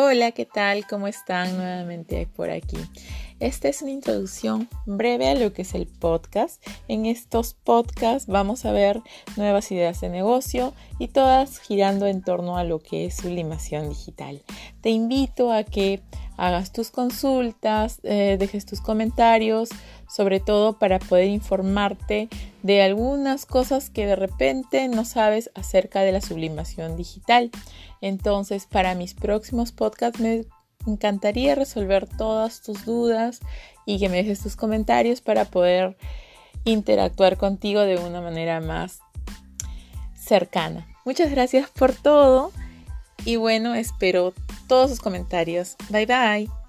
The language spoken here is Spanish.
Hola, ¿qué tal? ¿Cómo están nuevamente por aquí? Esta es una introducción breve a lo que es el podcast. En estos podcasts vamos a ver nuevas ideas de negocio y todas girando en torno a lo que es sublimación digital. Te invito a que hagas tus consultas, eh, dejes tus comentarios, sobre todo para poder informarte de algunas cosas que de repente no sabes acerca de la sublimación digital. Entonces, para mis próximos podcasts me encantaría resolver todas tus dudas y que me dejes tus comentarios para poder interactuar contigo de una manera más cercana. Muchas gracias por todo y bueno, espero todos sus comentarios. Bye bye.